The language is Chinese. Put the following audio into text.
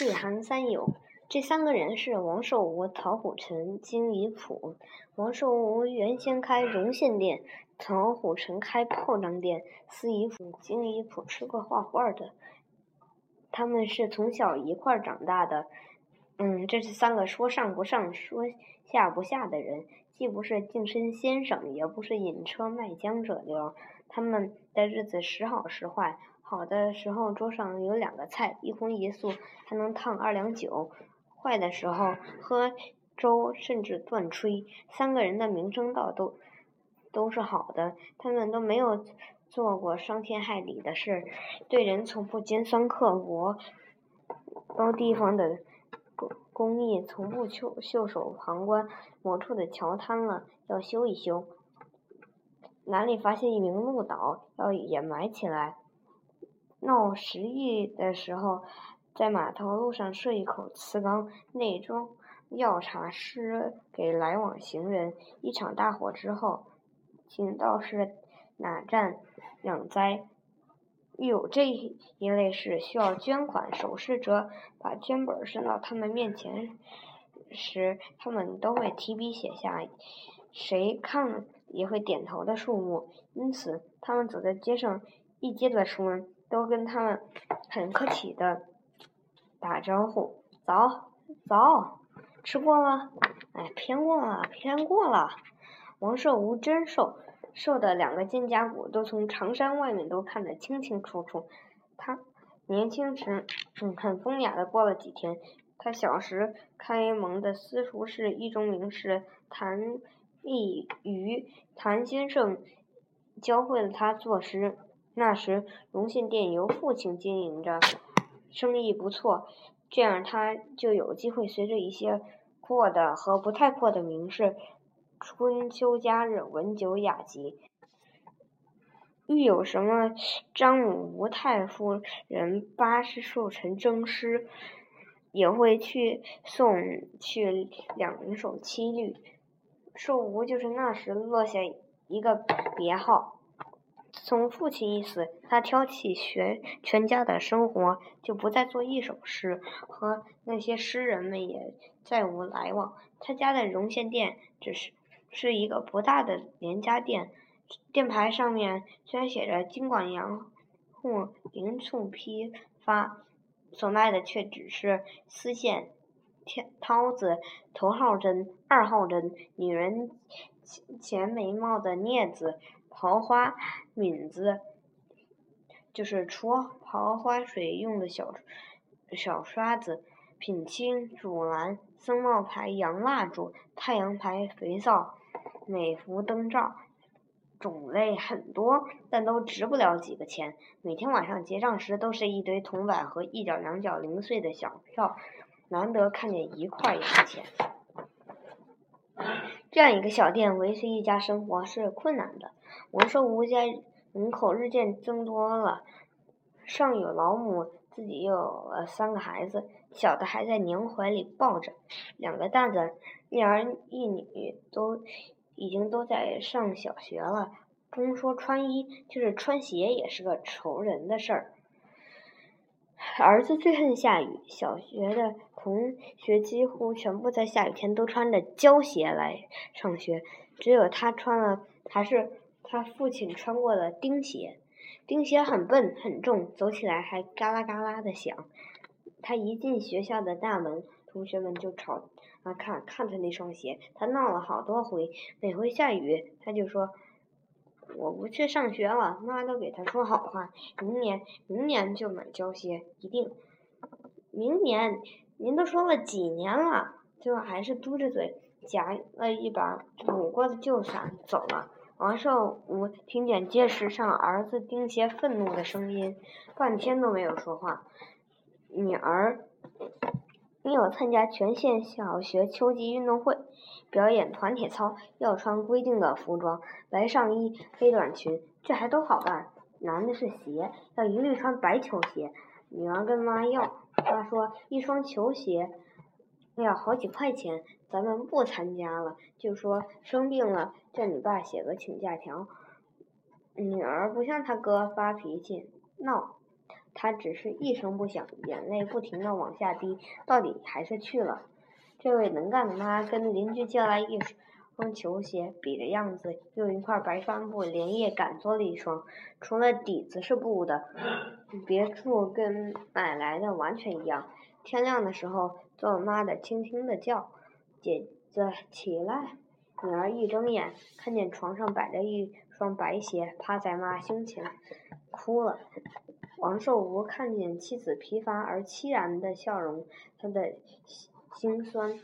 岁寒三友。这三个人是王寿吾、曹虎臣、金仪甫。王寿吾原先开绒线店，曹虎臣开炮仗店，司仪甫、金仪甫是个画画的。他们是从小一块长大的。嗯，这是三个说上不上、说下不下的人，既不是净身先生，也不是引车卖浆者流。他们的日子时好时坏，好的时候桌上有两个菜，一荤一素，还能烫二两酒；坏的时候喝粥甚至断炊。三个人的名声倒都都是好的，他们都没有做过伤天害理的事，对人从不尖酸刻薄，高地方的。工艺从不袖袖手旁观，某处的桥塌了要修一修，哪里发现一名鹿岛要掩埋起来。闹时疫的时候，在码头路上设一口瓷缸，内装药茶施给来往行人。一场大火之后，请道士哪站养灾。有这一类事需要捐款，守事者把捐本伸到他们面前时，他们都会提笔写下谁看也会点头的数目。因此，他们走在街上，一街的熟人都跟他们很客气的打招呼：“早，早，吃过了？哎，偏过了，偏过了。”王寿无真瘦。瘦的两个肩胛骨都从长衫外面都看得清清楚楚。他年轻时嗯很风雅的过了几天。他小时开蒙的私塾是一中名士谭立瑜谭先生教会了他作诗。那时荣信店由父亲经营着，生意不错，这样他就有机会随着一些阔的和不太阔的名士。春秋佳日，文酒雅集。遇有什么张母吴太夫人八十寿辰征诗，也会去送去两首七律。寿无就是那时落下一个别号。从父亲一死，他挑起学全家的生活，就不再做一首诗，和那些诗人们也再无来往。他家的绒线店只是。是一个不大的连家店，店牌上面虽然写着“金广洋货零促批发”，所卖的却只是丝线、绦子、头号针、二号针、女人前眉毛的镊子、刨花抿子，就是除刨花水用的小小刷子、品清、主蓝、僧帽牌洋蜡烛、太阳牌肥皂。美孚灯罩种类很多，但都值不了几个钱。每天晚上结账时，都是一堆铜板和一角两角零碎的小票，难得看见一块洋钱。这样一个小店维持一家生活是困难的。王寿吴家人口日渐增多了，上有老母，自己又有了三个孩子，小的还在娘怀里抱着，两个大的，一儿一女都。已经都在上小学了，甭说穿衣，就是穿鞋也是个愁人的事儿。儿子最恨下雨，小学的同学几乎全部在下雨天都穿着胶鞋来上学，只有他穿了还是他父亲穿过的钉鞋。钉鞋很笨很重，走起来还嘎啦嘎啦的响。他一进学校的大门，同学们就吵。啊，看看他那双鞋，他闹了好多回。每回下雨，他就说：“我不去上学了。”妈都给他说好话，明年明年就买胶鞋，一定。明年，您都说了几年了？最后还是嘟着嘴夹了一把补过的旧伞走了。王寿武听见街市上儿子钉鞋愤怒的声音，半天都没有说话。女儿。你有参加全县小学秋季运动会，表演团体操要穿规定的服装，白上衣黑短裙，这还都好办。难的是鞋，要一律穿白球鞋。女儿跟妈要，妈说一双球鞋要好几块钱，咱们不参加了。就说生病了，叫你爸写个请假条。女儿不像他哥发脾气闹。他只是一声不响，眼泪不停的往下滴，到底还是去了。这位能干的妈跟邻居借来一双球鞋，比着样子，用一块白帆布连夜赶做了一双，除了底子是布的，别处跟买来的完全一样。天亮的时候，做妈的轻轻的叫：“姐姐起来！”女儿一睁眼，看见床上摆着一双白鞋，趴在妈胸前，哭了。王寿无看见妻子疲乏而凄然的笑容，他的心心酸。